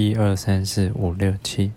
一二三四五六七